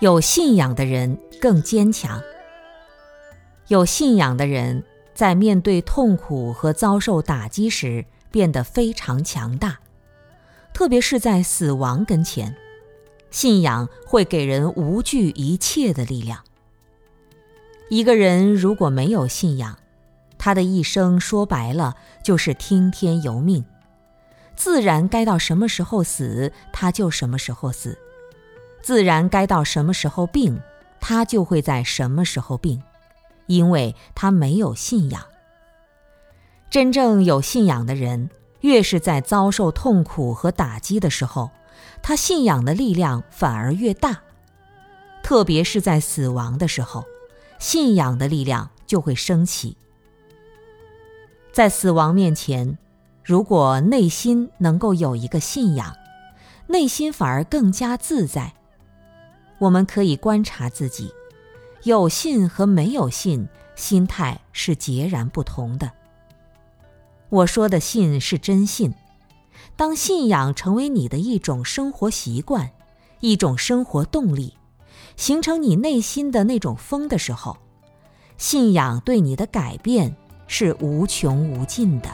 有信仰的人更坚强。有信仰的人在面对痛苦和遭受打击时变得非常强大，特别是在死亡跟前，信仰会给人无惧一切的力量。一个人如果没有信仰，他的一生说白了就是听天由命，自然该到什么时候死他就什么时候死，自然该到什么时候病他就会在什么时候病，因为他没有信仰。真正有信仰的人，越是在遭受痛苦和打击的时候，他信仰的力量反而越大，特别是在死亡的时候，信仰的力量就会升起。在死亡面前，如果内心能够有一个信仰，内心反而更加自在。我们可以观察自己，有信和没有信，心态是截然不同的。我说的信是真信，当信仰成为你的一种生活习惯，一种生活动力，形成你内心的那种风的时候，信仰对你的改变。是无穷无尽的。